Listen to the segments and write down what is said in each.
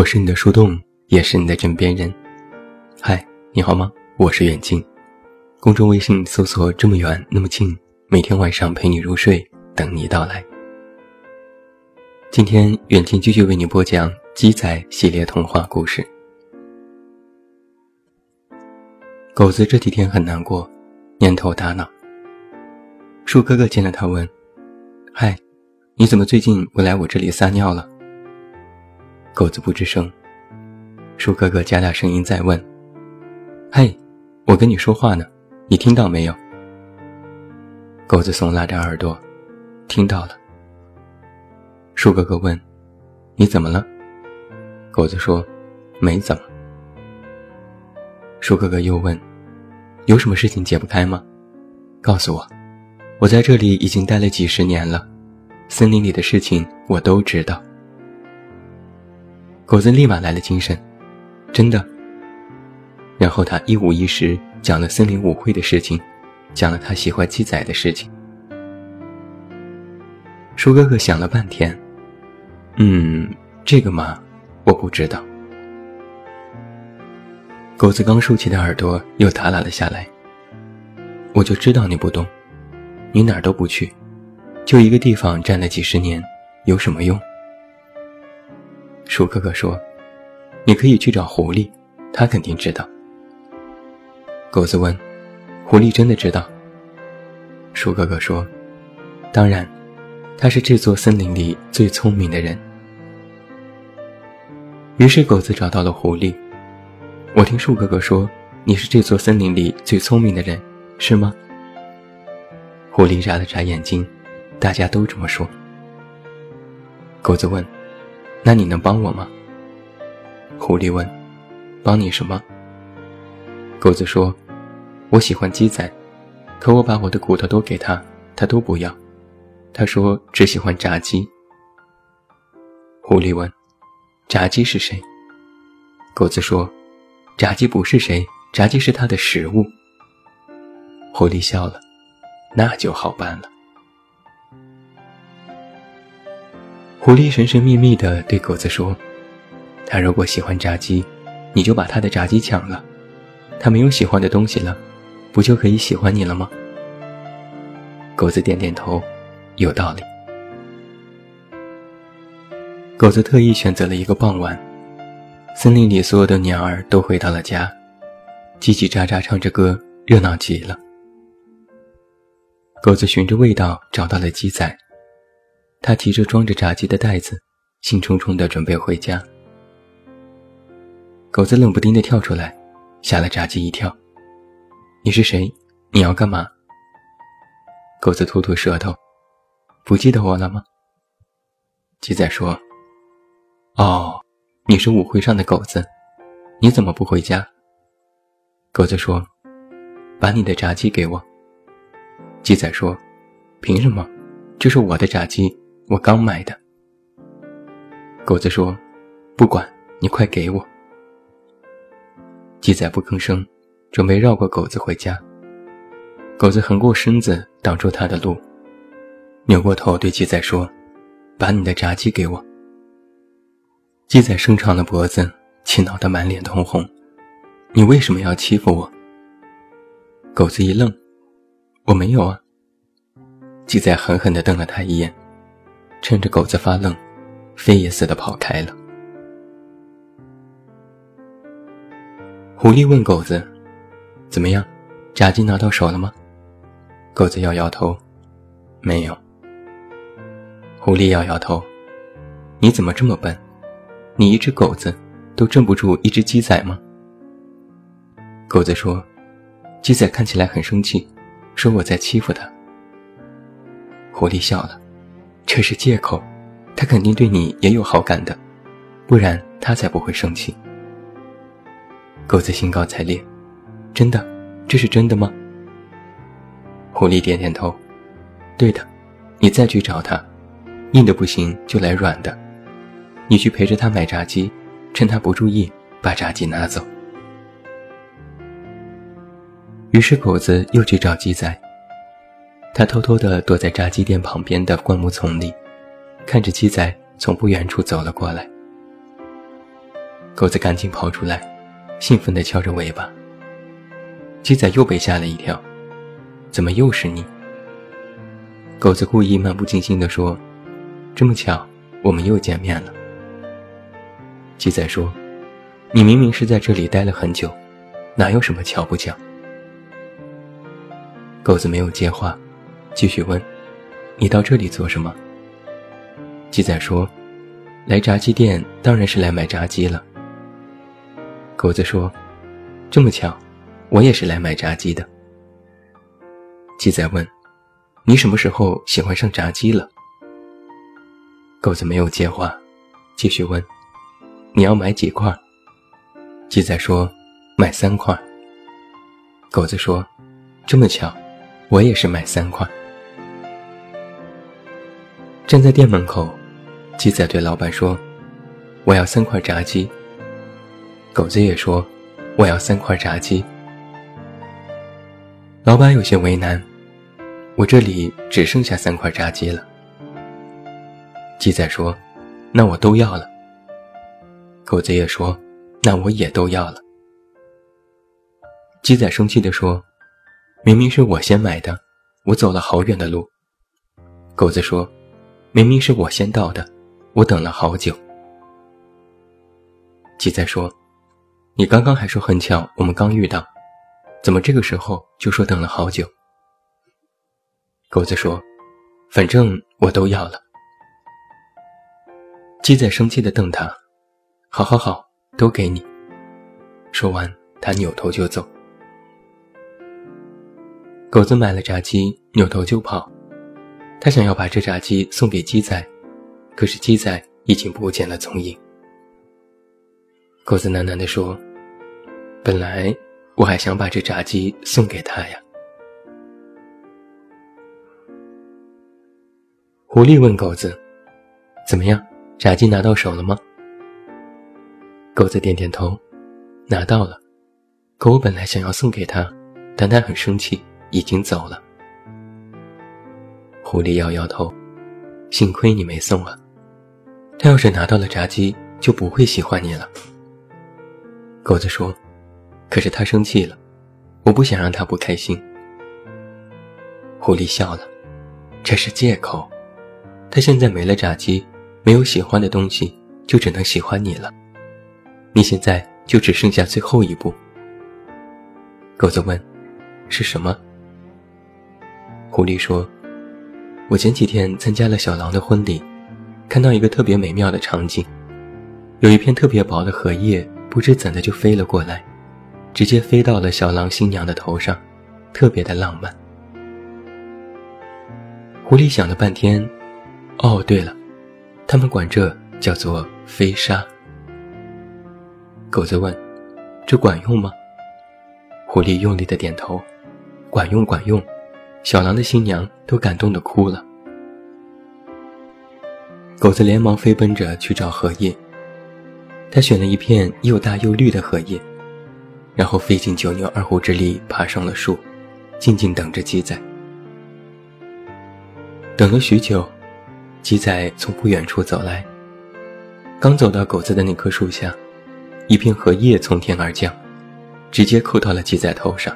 我是你的树洞，也是你的枕边人。嗨，你好吗？我是远近，公众微信搜索“这么远那么近”，每天晚上陪你入睡，等你到来。今天远近继续为你播讲《鸡仔》系列童话故事。狗子这几天很难过，蔫头耷脑。树哥哥见了他问：“嗨，你怎么最近不来我这里撒尿了？”狗子不吱声。树哥哥加大声音再问：“嘿，我跟你说话呢，你听到没有？”狗子耸拉着耳朵，听到了。树哥哥问：“你怎么了？”狗子说：“没怎么。”树哥哥又问：“有什么事情解不开吗？告诉我，我在这里已经待了几十年了，森林里的事情我都知道。”狗子立马来了精神，真的。然后他一五一十讲了森林舞会的事情，讲了他喜欢鸡仔的事情。树哥哥想了半天，嗯，这个嘛，我不知道。狗子刚竖起的耳朵又耷拉了下来。我就知道你不懂，你哪儿都不去，就一个地方站了几十年，有什么用？鼠哥哥说：“你可以去找狐狸，他肯定知道。”狗子问：“狐狸真的知道？”鼠哥哥说：“当然，他是这座森林里最聪明的人。”于是狗子找到了狐狸。我听树哥哥说：“你是这座森林里最聪明的人，是吗？”狐狸眨了眨眼睛：“大家都这么说。”狗子问。那你能帮我吗？狐狸问。帮你什么？狗子说：“我喜欢鸡仔，可我把我的骨头都给他，他都不要。他说只喜欢炸鸡。”狐狸问：“炸鸡是谁？”狗子说：“炸鸡不是谁，炸鸡是他的食物。”狐狸笑了：“那就好办了。”狐狸神神秘秘地对狗子说：“他如果喜欢炸鸡，你就把他的炸鸡抢了；他没有喜欢的东西了，不就可以喜欢你了吗？”狗子点点头，有道理。狗子特意选择了一个傍晚，森林里所有的鸟儿都回到了家，叽叽喳喳唱着歌，热闹极了。狗子循着味道找到了鸡仔。他提着装着炸鸡的袋子，兴冲冲地准备回家。狗子冷不丁地跳出来，吓了炸鸡一跳。“你是谁？你要干嘛？”狗子吐吐舌头，“不记得我了吗？”鸡仔说：“哦，你是舞会上的狗子，你怎么不回家？”狗子说：“把你的炸鸡给我。”鸡仔说：“凭什么？这是我的炸鸡。”我刚买的。狗子说：“不管你，快给我。”鸡仔不吭声，准备绕过狗子回家。狗子横过身子挡住他的路，扭过头对鸡仔说：“把你的炸鸡给我。”鸡仔伸长了脖子，气恼得满脸通红：“你为什么要欺负我？”狗子一愣：“我没有啊。”鸡仔狠狠地瞪了他一眼。趁着狗子发愣，飞也似的跑开了。狐狸问狗子：“怎么样，炸鸡拿到手了吗？”狗子摇摇头：“没有。”狐狸摇摇头：“你怎么这么笨？你一只狗子都镇不住一只鸡仔吗？”狗子说：“鸡仔看起来很生气，说我在欺负他。”狐狸笑了。这是借口，他肯定对你也有好感的，不然他才不会生气。狗子兴高采烈，真的，这是真的吗？狐狸点点头，对的，你再去找他，硬的不行就来软的，你去陪着他买炸鸡，趁他不注意把炸鸡拿走。于是狗子又去找鸡仔。他偷偷地躲在炸鸡店旁边的灌木丛里，看着鸡仔从不远处走了过来。狗子赶紧跑出来，兴奋地翘着尾巴。鸡仔又被吓了一跳，怎么又是你？狗子故意漫不经心地说：“这么巧，我们又见面了。”鸡仔说：“你明明是在这里待了很久，哪有什么巧不巧？”狗子没有接话，继续问：“你到这里做什么？”鸡仔说：“来炸鸡店当然是来买炸鸡了。”狗子说：“这么巧，我也是来买炸鸡的。”鸡仔问。你什么时候喜欢上炸鸡了？狗子没有接话，继续问：“你要买几块？”鸡仔说：“买三块。”狗子说：“这么巧，我也是买三块。”站在店门口，鸡仔对老板说：“我要三块炸鸡。”狗子也说：“我要三块炸鸡。”老板有些为难。我这里只剩下三块炸鸡了。鸡仔说：“那我都要了。”狗子也说：“那我也都要了。”鸡仔生气地说：“明明是我先买的，我走了好远的路。”狗子说：“明明是我先到的，我等了好久。”鸡仔说：“你刚刚还说很巧，我们刚遇到，怎么这个时候就说等了好久？”狗子说：“反正我都要了。”鸡仔生气地瞪他：“好好好，都给你。”说完，他扭头就走。狗子买了炸鸡，扭头就跑。他想要把这炸鸡送给鸡仔，可是鸡仔已经不见了踪影。狗子喃喃地说：“本来我还想把这炸鸡送给他呀。”狐狸问狗子：“怎么样，炸鸡拿到手了吗？”狗子点点头：“拿到了。可我本来想要送给他，但他很生气，已经走了。”狐狸摇摇头：“幸亏你没送啊，他要是拿到了炸鸡，就不会喜欢你了。”狗子说：“可是他生气了，我不想让他不开心。”狐狸笑了：“这是借口。”他现在没了炸鸡，没有喜欢的东西，就只能喜欢你了。你现在就只剩下最后一步。狗子问：“是什么？”狐狸说：“我前几天参加了小狼的婚礼，看到一个特别美妙的场景，有一片特别薄的荷叶，不知怎的就飞了过来，直接飞到了小狼新娘的头上，特别的浪漫。”狐狸想了半天。哦，对了，他们管这叫做飞沙。狗子问：“这管用吗？”狐狸用力的点头：“管用，管用。”小狼的新娘都感动的哭了。狗子连忙飞奔着去找荷叶，他选了一片又大又绿的荷叶，然后费尽九牛二虎之力爬上了树，静静等着鸡仔。等了许久。鸡仔从不远处走来，刚走到狗子的那棵树下，一片荷叶从天而降，直接扣到了鸡仔头上。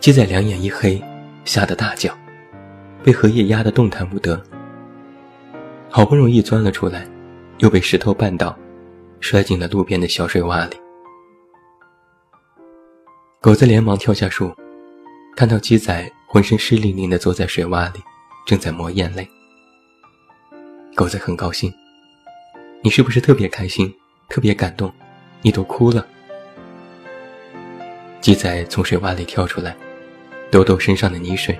鸡仔两眼一黑，吓得大叫，被荷叶压得动弹不得。好不容易钻了出来，又被石头绊倒，摔进了路边的小水洼里。狗子连忙跳下树，看到鸡仔浑身湿淋淋地坐在水洼里。正在抹眼泪，狗子很高兴。你是不是特别开心，特别感动？你都哭了。鸡仔从水洼里跳出来，抖抖身上的泥水，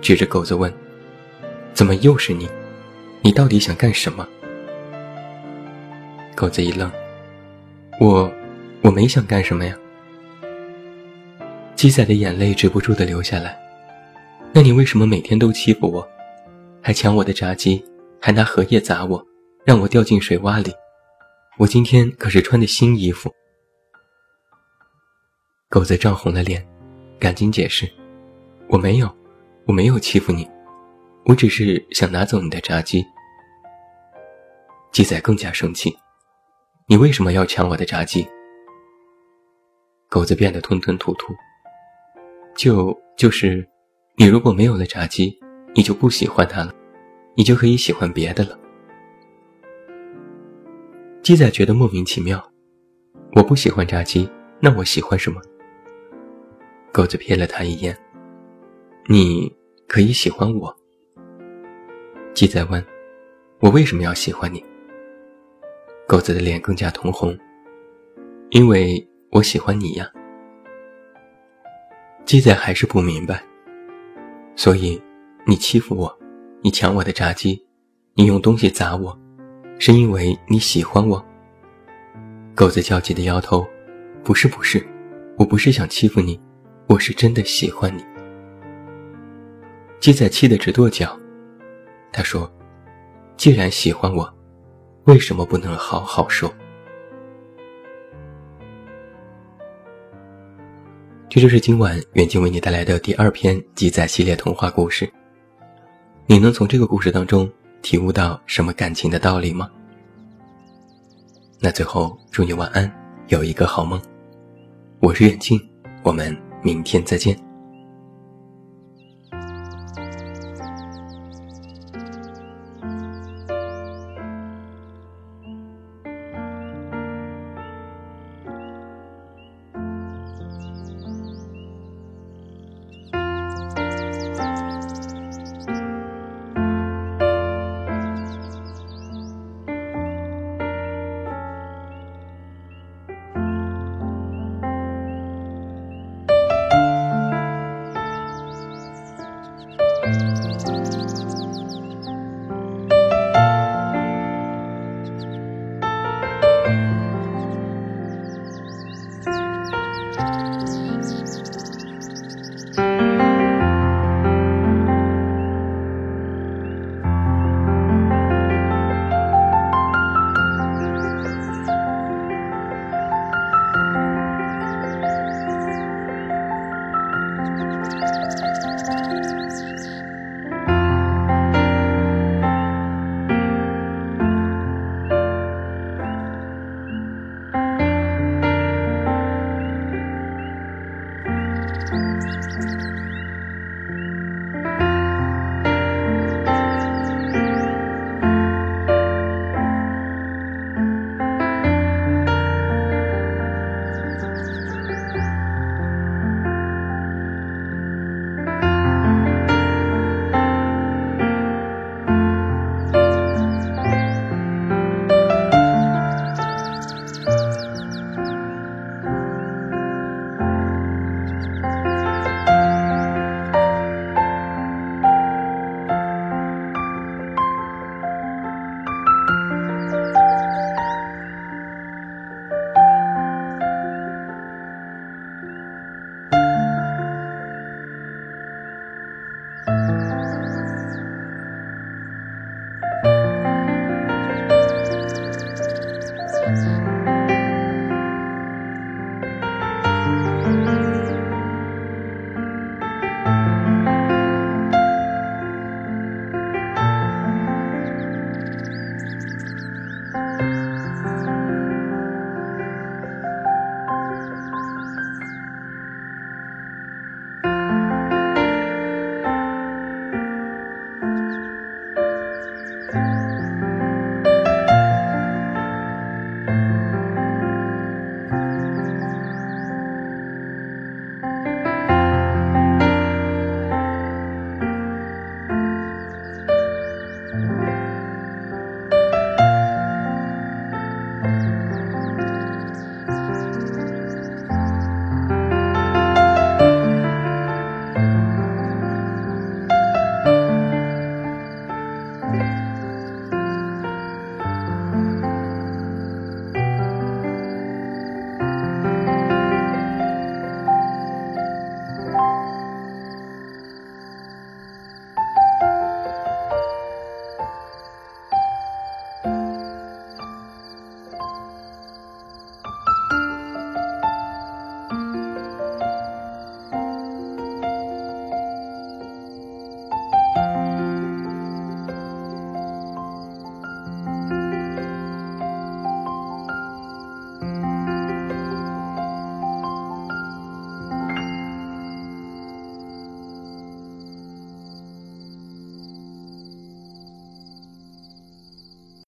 指着狗子问：“怎么又是你？你到底想干什么？”狗子一愣：“我，我没想干什么呀。”鸡仔的眼泪止不住的流下来。那你为什么每天都欺负我？还抢我的炸鸡，还拿荷叶砸我，让我掉进水洼里。我今天可是穿的新衣服。狗子涨红了脸，赶紧解释：“我没有，我没有欺负你，我只是想拿走你的炸鸡。”鸡仔更加生气：“你为什么要抢我的炸鸡？”狗子变得吞吞吐吐。就就是，你如果没有了炸鸡，你就不喜欢它了，你就可以喜欢别的了。鸡仔觉得莫名其妙，我不喜欢炸鸡，那我喜欢什么？狗子瞥了他一眼，你可以喜欢我。鸡仔问：“我为什么要喜欢你？”狗子的脸更加通红，因为我喜欢你呀。鸡仔还是不明白，所以你欺负我，你抢我的炸鸡，你用东西砸我，是因为你喜欢我。狗子焦急的摇头：“不是，不是，我不是想欺负你，我是真的喜欢你。”鸡仔气得直跺脚，他说：“既然喜欢我，为什么不能好好说？”这就是今晚远近为你带来的第二篇鸡仔系列童话故事。你能从这个故事当中体悟到什么感情的道理吗？那最后祝你晚安，有一个好梦。我是远近，我们明天再见。